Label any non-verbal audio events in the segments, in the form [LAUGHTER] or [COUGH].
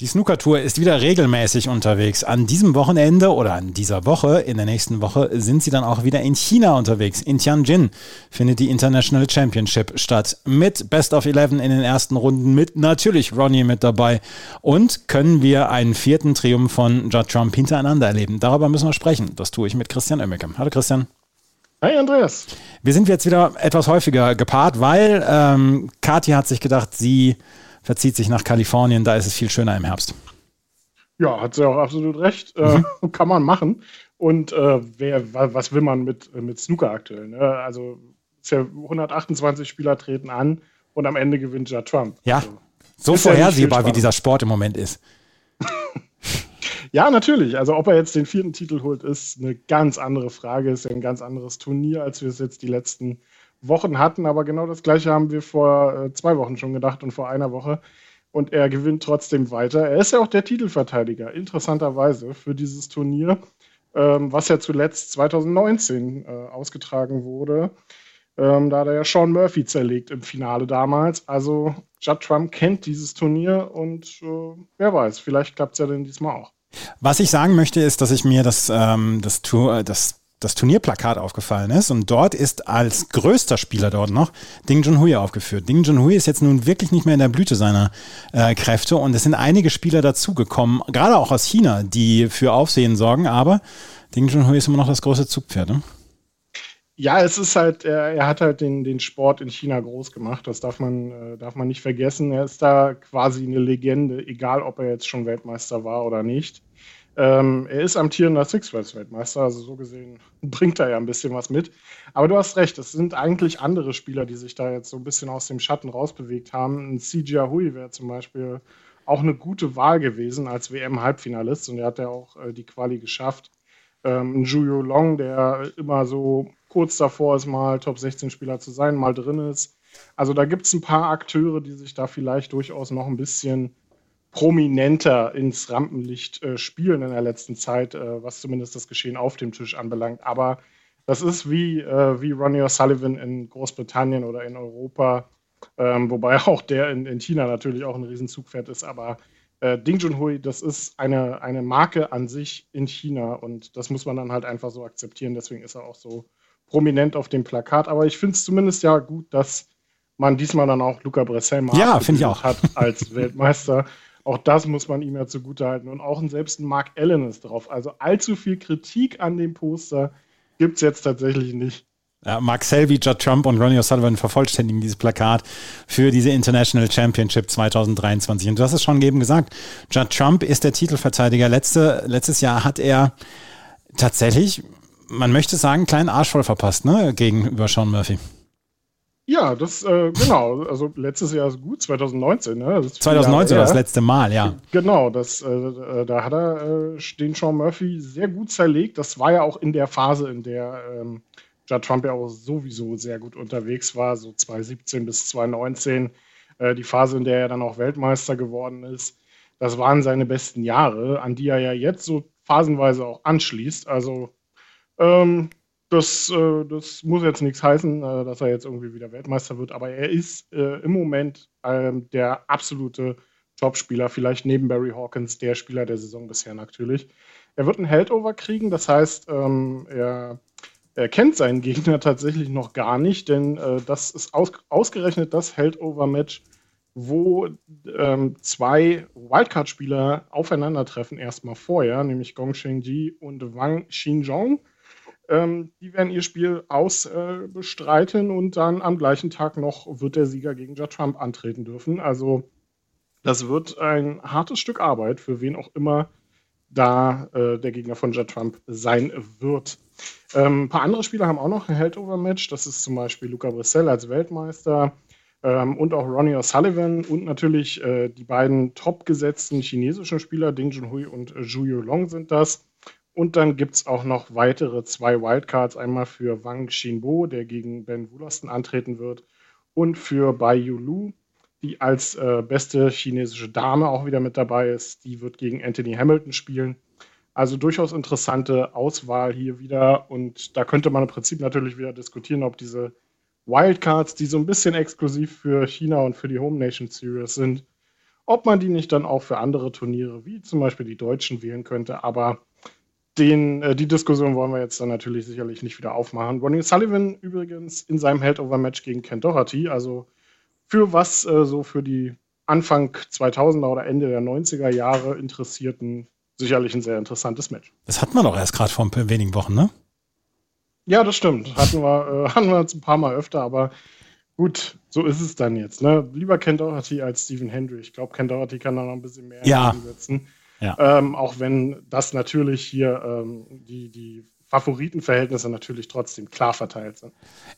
Die Snooker-Tour ist wieder regelmäßig unterwegs. An diesem Wochenende oder an dieser Woche, in der nächsten Woche, sind sie dann auch wieder in China unterwegs. In Tianjin findet die International Championship statt. Mit Best of Eleven in den ersten Runden, mit natürlich Ronnie mit dabei. Und können wir einen vierten Triumph von Judd Trump hintereinander erleben? Darüber müssen wir sprechen. Das tue ich mit Christian Oemmeke. Hallo Christian. Hi Andreas. Wir sind jetzt wieder etwas häufiger gepaart, weil ähm, Kathi hat sich gedacht, sie verzieht sich nach Kalifornien, da ist es viel schöner im Herbst. Ja, hat sie auch absolut recht. Äh, mhm. Äh, [LAUGHS] kann man machen. Und äh, wer, was will man mit, mit Snooker aktuell? Ne? Also ja 128 Spieler treten an und am Ende gewinnt ja Trump. Ja, also, so vorhersehbar, ja wie dieser Sport im Moment ist. [LAUGHS] ja, natürlich. Also ob er jetzt den vierten Titel holt, ist eine ganz andere Frage. Ist ja ein ganz anderes Turnier, als wir es jetzt die letzten Wochen hatten, aber genau das gleiche haben wir vor äh, zwei Wochen schon gedacht und vor einer Woche. Und er gewinnt trotzdem weiter. Er ist ja auch der Titelverteidiger, interessanterweise, für dieses Turnier, ähm, was ja zuletzt 2019 äh, ausgetragen wurde. Ähm, da hat er ja Sean Murphy zerlegt im Finale damals. Also Judd Trump kennt dieses Turnier und äh, wer weiß, vielleicht klappt es ja dann diesmal auch. Was ich sagen möchte, ist, dass ich mir das, ähm, das, Tour, das das Turnierplakat aufgefallen ist. Und dort ist als größter Spieler dort noch Ding Junhui aufgeführt. Ding Junhui ist jetzt nun wirklich nicht mehr in der Blüte seiner äh, Kräfte und es sind einige Spieler dazugekommen, gerade auch aus China, die für Aufsehen sorgen. Aber Ding Junhui ist immer noch das große Zugpferd. Ne? Ja, es ist halt, er, er, hat halt den, den Sport in China groß gemacht. Das darf man, äh, darf man nicht vergessen. Er ist da quasi eine Legende, egal ob er jetzt schon Weltmeister war oder nicht. Ähm, er ist amtierender Six-Race-Weltmeister, also so gesehen bringt er ja ein bisschen was mit. Aber du hast recht, es sind eigentlich andere Spieler, die sich da jetzt so ein bisschen aus dem Schatten rausbewegt haben. Ein CJ Hui wäre zum Beispiel auch eine gute Wahl gewesen als WM-Halbfinalist und er hat ja auch äh, die Quali geschafft. Ähm, ein Juyo Long, der immer so kurz davor ist, mal Top-16-Spieler zu sein, mal drin ist. Also da gibt es ein paar Akteure, die sich da vielleicht durchaus noch ein bisschen prominenter ins Rampenlicht äh, spielen in der letzten Zeit, äh, was zumindest das Geschehen auf dem Tisch anbelangt. Aber das ist wie, äh, wie Ronnie O'Sullivan in Großbritannien oder in Europa, ähm, wobei auch der in, in China natürlich auch ein Riesenzugpferd ist. Aber äh, Ding Junhui, das ist eine, eine Marke an sich in China und das muss man dann halt einfach so akzeptieren. Deswegen ist er auch so prominent auf dem Plakat. Aber ich finde es zumindest ja gut, dass man diesmal dann auch Luca Bressel mal ja, ich auch. hat als [LAUGHS] Weltmeister. Auch das muss man ihm ja zugutehalten. Und auch selbst ein Mark Allen ist drauf. Also allzu viel Kritik an dem Poster gibt es jetzt tatsächlich nicht. Ja, Mark Selby, Judd Trump und Ronnie O'Sullivan vervollständigen dieses Plakat für diese International Championship 2023. Und du hast es schon eben gesagt, Judd Trump ist der Titelverteidiger. Letzte, letztes Jahr hat er tatsächlich, man möchte sagen, einen kleinen Arsch voll verpasst, ne, gegenüber Sean Murphy. Ja, das, äh, genau. Also letztes Jahr ist gut, 2019. Ne? Das 2019 war das letzte Mal, ja. Genau, das, äh, äh, da hat er äh, den Sean Murphy sehr gut zerlegt. Das war ja auch in der Phase, in der ähm, Judd Trump ja auch sowieso sehr gut unterwegs war, so 2017 bis 2019. Äh, die Phase, in der er dann auch Weltmeister geworden ist. Das waren seine besten Jahre, an die er ja jetzt so phasenweise auch anschließt. Also ähm, das, äh, das muss jetzt nichts heißen, äh, dass er jetzt irgendwie wieder Weltmeister wird, aber er ist äh, im Moment ähm, der absolute Topspieler, vielleicht neben Barry Hawkins der Spieler der Saison bisher natürlich. Er wird ein Heldover kriegen, das heißt, ähm, er, er, kennt seinen Gegner tatsächlich noch gar nicht, denn äh, das ist aus, ausgerechnet das Heldover-Match, wo ähm, zwei Wildcard-Spieler aufeinandertreffen, erstmal vorher, nämlich Gong Sheng-Ji und Wang Xinzhong. Ähm, die werden ihr Spiel ausbestreiten äh, und dann am gleichen Tag noch wird der Sieger gegen Judd Trump antreten dürfen. Also das wird ein hartes Stück Arbeit für wen auch immer da äh, der Gegner von Judd Trump sein wird. Ähm, ein paar andere Spieler haben auch noch ein Heldover-Match. Das ist zum Beispiel Luca Brissell als Weltmeister ähm, und auch Ronnie O'Sullivan und natürlich äh, die beiden topgesetzten chinesischen Spieler, Ding Junhui und äh, Zhu Long sind das. Und dann gibt es auch noch weitere zwei Wildcards. Einmal für Wang Xinbo, der gegen Ben Wullersten antreten wird. Und für Bai Yulu, die als äh, beste chinesische Dame auch wieder mit dabei ist. Die wird gegen Anthony Hamilton spielen. Also durchaus interessante Auswahl hier wieder. Und da könnte man im Prinzip natürlich wieder diskutieren, ob diese Wildcards, die so ein bisschen exklusiv für China und für die Home Nation Series sind, ob man die nicht dann auch für andere Turniere, wie zum Beispiel die Deutschen, wählen könnte. Aber den, äh, die Diskussion wollen wir jetzt dann natürlich sicherlich nicht wieder aufmachen. Ronnie Sullivan übrigens in seinem Head-Over-Match gegen Ken Doherty, also für was äh, so für die Anfang 2000er oder Ende der 90er Jahre Interessierten sicherlich ein sehr interessantes Match. Das hatten wir doch erst gerade vor wenigen Wochen, ne? Ja, das stimmt. Hatten wir, äh, [LAUGHS] hatten wir jetzt ein paar Mal öfter, aber gut, so ist es dann jetzt. Ne? Lieber Ken Doherty als Stephen Hendry. Ich glaube, Ken Doherty kann da noch ein bisschen mehr ja. setzen. Ja. Ähm, auch wenn das natürlich hier ähm, die, die Favoritenverhältnisse natürlich trotzdem klar verteilt sind.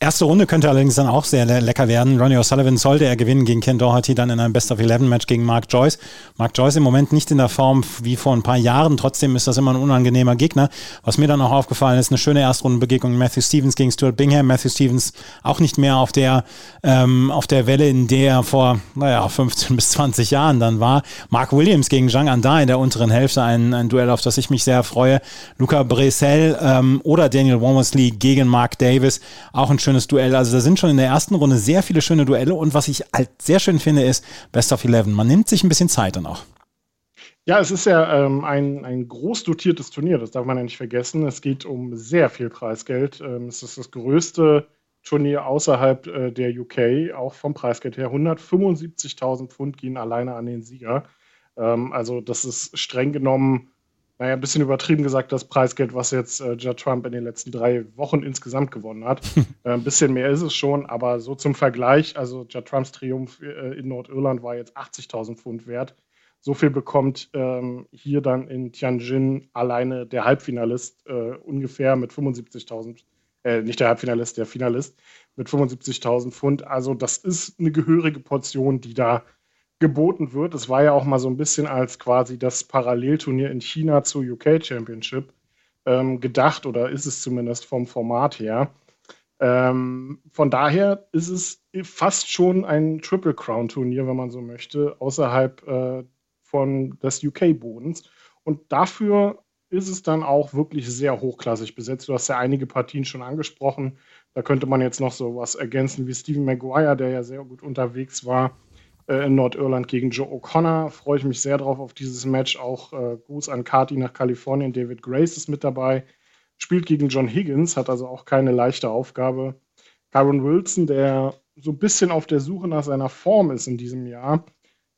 Erste Runde könnte allerdings dann auch sehr le lecker werden. Ronnie O'Sullivan sollte er gewinnen gegen Ken Doherty, dann in einem Best of Eleven Match gegen Mark Joyce. Mark Joyce im Moment nicht in der Form wie vor ein paar Jahren, trotzdem ist das immer ein unangenehmer Gegner. Was mir dann auch aufgefallen ist, eine schöne Erstrundenbegegnung Matthew Stevens gegen Stuart Bingham. Matthew Stevens auch nicht mehr auf der, ähm, auf der Welle, in der er vor, naja, 15 [LAUGHS] bis 20 Jahren dann war. Mark Williams gegen Zhang Anda in der unteren Hälfte, ein, ein Duell, auf das ich mich sehr freue. Luca Bresel ähm, oder Daniel Womersley gegen Mark Davis. Auch ein schönes Duell. Also da sind schon in der ersten Runde sehr viele schöne Duelle. Und was ich halt sehr schön finde, ist Best of Eleven. Man nimmt sich ein bisschen Zeit dann auch. Ja, es ist ja ähm, ein, ein groß dotiertes Turnier, das darf man ja nicht vergessen. Es geht um sehr viel Preisgeld. Ähm, es ist das größte Turnier außerhalb äh, der UK, auch vom Preisgeld her. 175.000 Pfund gehen alleine an den Sieger. Ähm, also das ist streng genommen naja, ein bisschen übertrieben gesagt, das Preisgeld, was jetzt äh, Judd Trump in den letzten drei Wochen insgesamt gewonnen hat. [LAUGHS] äh, ein bisschen mehr ist es schon, aber so zum Vergleich, also Judd Trumps Triumph äh, in Nordirland war jetzt 80.000 Pfund wert. So viel bekommt ähm, hier dann in Tianjin alleine der Halbfinalist äh, ungefähr mit 75.000, äh, nicht der Halbfinalist, der Finalist mit 75.000 Pfund. Also das ist eine gehörige Portion, die da geboten wird. Es war ja auch mal so ein bisschen als quasi das Parallelturnier in China zur UK Championship ähm, gedacht oder ist es zumindest vom Format her. Ähm, von daher ist es fast schon ein Triple Crown Turnier, wenn man so möchte, außerhalb äh, von des UK-Bodens. Und dafür ist es dann auch wirklich sehr hochklassig besetzt. Du hast ja einige Partien schon angesprochen. Da könnte man jetzt noch so was ergänzen wie Stephen Maguire, der ja sehr gut unterwegs war äh, in Nordirland gegen Joe O'Connor. Freue ich mich sehr drauf auf dieses Match. Auch äh, Gruß an Kati nach Kalifornien. David Grace ist mit dabei. Spielt gegen John Higgins, hat also auch keine leichte Aufgabe. Kyron Wilson, der so ein bisschen auf der Suche nach seiner Form ist in diesem Jahr,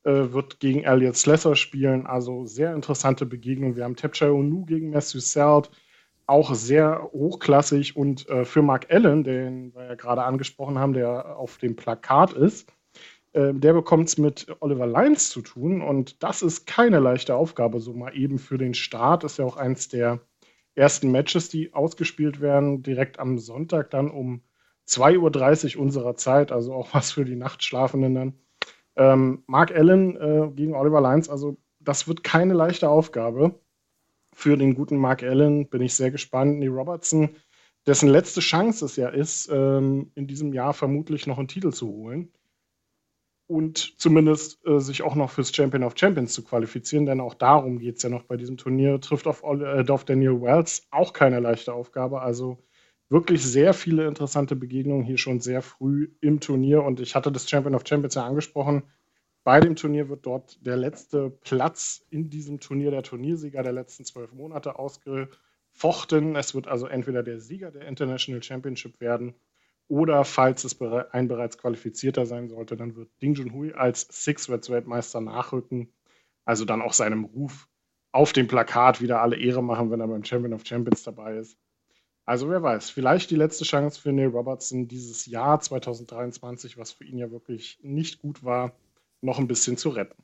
äh, wird gegen Elliot Slesser spielen. Also sehr interessante Begegnung. Wir haben Tapchai Onu gegen Matthew Selt. Auch sehr hochklassig und äh, für Mark Allen, den wir ja gerade angesprochen haben, der auf dem Plakat ist, der bekommt es mit Oliver Lyons zu tun und das ist keine leichte Aufgabe, so mal eben für den Start. Ist ja auch eins der ersten Matches, die ausgespielt werden, direkt am Sonntag dann um 2.30 Uhr unserer Zeit, also auch was für die Nachtschlafenden dann. Ähm, Mark Allen äh, gegen Oliver Lyons, also das wird keine leichte Aufgabe. Für den guten Mark Allen bin ich sehr gespannt. Nee, Robertson, dessen letzte Chance es ja ist, ähm, in diesem Jahr vermutlich noch einen Titel zu holen und zumindest äh, sich auch noch fürs Champion of Champions zu qualifizieren, denn auch darum geht es ja noch bei diesem Turnier. Trifft auf, äh, auf Daniel Wells auch keine leichte Aufgabe. Also wirklich sehr viele interessante Begegnungen hier schon sehr früh im Turnier. Und ich hatte das Champion of Champions ja angesprochen. Bei dem Turnier wird dort der letzte Platz in diesem Turnier, der Turniersieger der letzten zwölf Monate, ausgefochten. Es wird also entweder der Sieger der International Championship werden oder falls es ein bereits qualifizierter sein sollte, dann wird Ding Junhui als Six-Weltmeister nachrücken. Also dann auch seinem Ruf auf dem Plakat wieder alle Ehre machen, wenn er beim Champion of Champions dabei ist. Also wer weiß, vielleicht die letzte Chance für Neil Robertson dieses Jahr 2023, was für ihn ja wirklich nicht gut war, noch ein bisschen zu retten.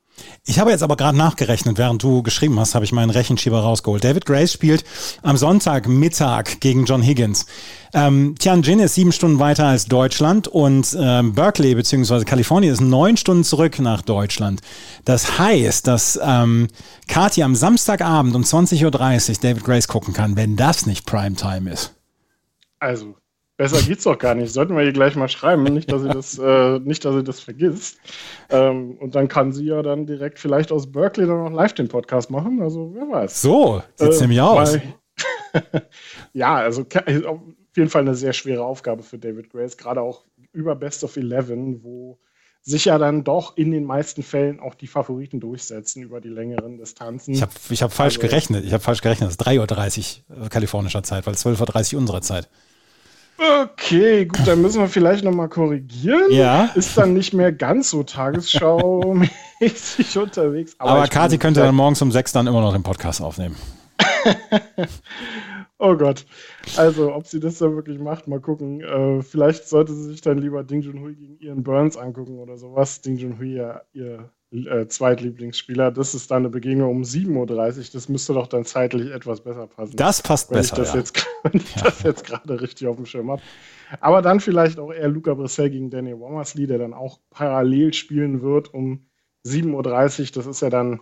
Ich habe jetzt aber gerade nachgerechnet, während du geschrieben hast, habe ich meinen Rechenschieber rausgeholt. David Grace spielt am Sonntagmittag gegen John Higgins. Ähm, Tianjin ist sieben Stunden weiter als Deutschland und ähm, Berkeley bzw. Kalifornien ist neun Stunden zurück nach Deutschland. Das heißt, dass ähm, Kati am Samstagabend um 20.30 Uhr David Grace gucken kann, wenn das nicht Primetime ist. Also Besser geht's doch gar nicht. Sollten wir ihr gleich mal schreiben, nicht, dass sie das, äh, nicht, dass sie das vergisst. Ähm, und dann kann sie ja dann direkt vielleicht aus Berkeley dann noch live den Podcast machen. Also wer weiß. So, sieht's äh, nämlich aus. [LAUGHS] ja, also auf jeden Fall eine sehr schwere Aufgabe für David Grace, gerade auch über Best of Eleven, wo sich ja dann doch in den meisten Fällen auch die Favoriten durchsetzen über die längeren Distanzen. Ich habe ich hab falsch also, gerechnet. Ich habe falsch gerechnet. Es ist 3.30 Uhr äh, kalifornischer Zeit, weil 12.30 Uhr unserer Zeit. Okay, gut, dann müssen wir vielleicht nochmal korrigieren. Ja. Ist dann nicht mehr ganz so tagesschau-mäßig [LAUGHS] unterwegs. Aber, aber Kati könnte dann morgens um sechs dann immer noch den Podcast aufnehmen. [LAUGHS] oh Gott. Also, ob sie das dann wirklich macht, mal gucken. Äh, vielleicht sollte sie sich dann lieber Ding Junhui gegen Ian Burns angucken oder sowas. Ding Junhui ja ihr äh, Zweitlieblingsspieler. Das ist dann eine Begegnung um 7.30 Uhr. Das müsste doch dann zeitlich etwas besser passen. Das passt wenn besser. Ich das ja. jetzt, [LAUGHS] wenn ich ja. das jetzt gerade richtig auf dem Schirm habe. Aber dann vielleicht auch eher Luca Brissell gegen Daniel Womersley, der dann auch parallel spielen wird um 7.30 Uhr. Das ist ja dann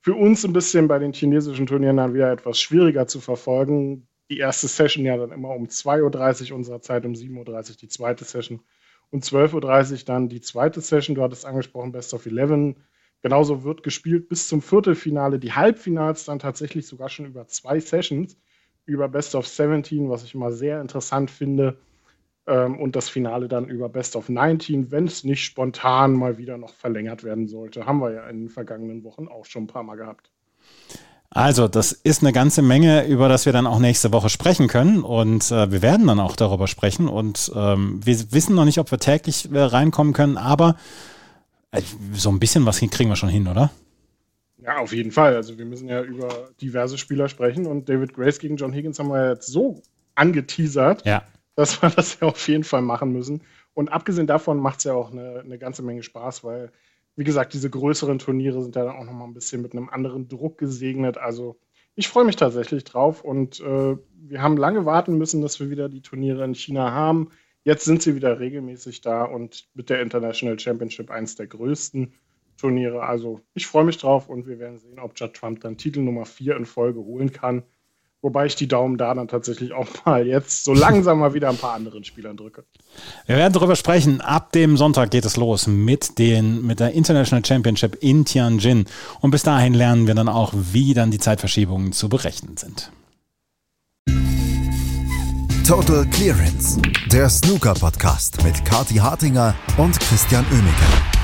für uns ein bisschen bei den chinesischen Turnieren dann wieder etwas schwieriger zu verfolgen. Die erste Session ja dann immer um 2.30 Uhr unserer Zeit, um 7.30 Uhr die zweite Session und 12.30 Uhr dann die zweite Session. Du hattest angesprochen, Best of Eleven. Genauso wird gespielt bis zum Viertelfinale. Die Halbfinals dann tatsächlich sogar schon über zwei Sessions, über Best of 17, was ich immer sehr interessant finde. Ähm, und das Finale dann über Best of 19, wenn es nicht spontan mal wieder noch verlängert werden sollte. Haben wir ja in den vergangenen Wochen auch schon ein paar Mal gehabt. Also, das ist eine ganze Menge, über das wir dann auch nächste Woche sprechen können. Und äh, wir werden dann auch darüber sprechen. Und ähm, wir wissen noch nicht, ob wir täglich äh, reinkommen können, aber äh, so ein bisschen was kriegen wir schon hin, oder? Ja, auf jeden Fall. Also wir müssen ja über diverse Spieler sprechen und David Grace gegen John Higgins haben wir jetzt so angeteasert, ja. dass wir [LAUGHS] das ja auf jeden Fall machen müssen. Und abgesehen davon macht es ja auch eine, eine ganze Menge Spaß, weil wie gesagt, diese größeren Turniere sind ja dann auch nochmal ein bisschen mit einem anderen Druck gesegnet. Also ich freue mich tatsächlich drauf und äh, wir haben lange warten müssen, dass wir wieder die Turniere in China haben. Jetzt sind sie wieder regelmäßig da und mit der International Championship eines der größten Turniere. Also ich freue mich drauf und wir werden sehen, ob Judd Trump dann Titel Nummer 4 in Folge holen kann. Wobei ich die Daumen da dann tatsächlich auch [LAUGHS] mal jetzt so langsam mal wieder ein paar anderen Spielern drücke. Wir werden darüber sprechen. Ab dem Sonntag geht es los mit, den, mit der International Championship in Tianjin. Und bis dahin lernen wir dann auch, wie dann die Zeitverschiebungen zu berechnen sind. Total Clearance, der Snooker-Podcast mit Kati Hartinger und Christian Oemeke.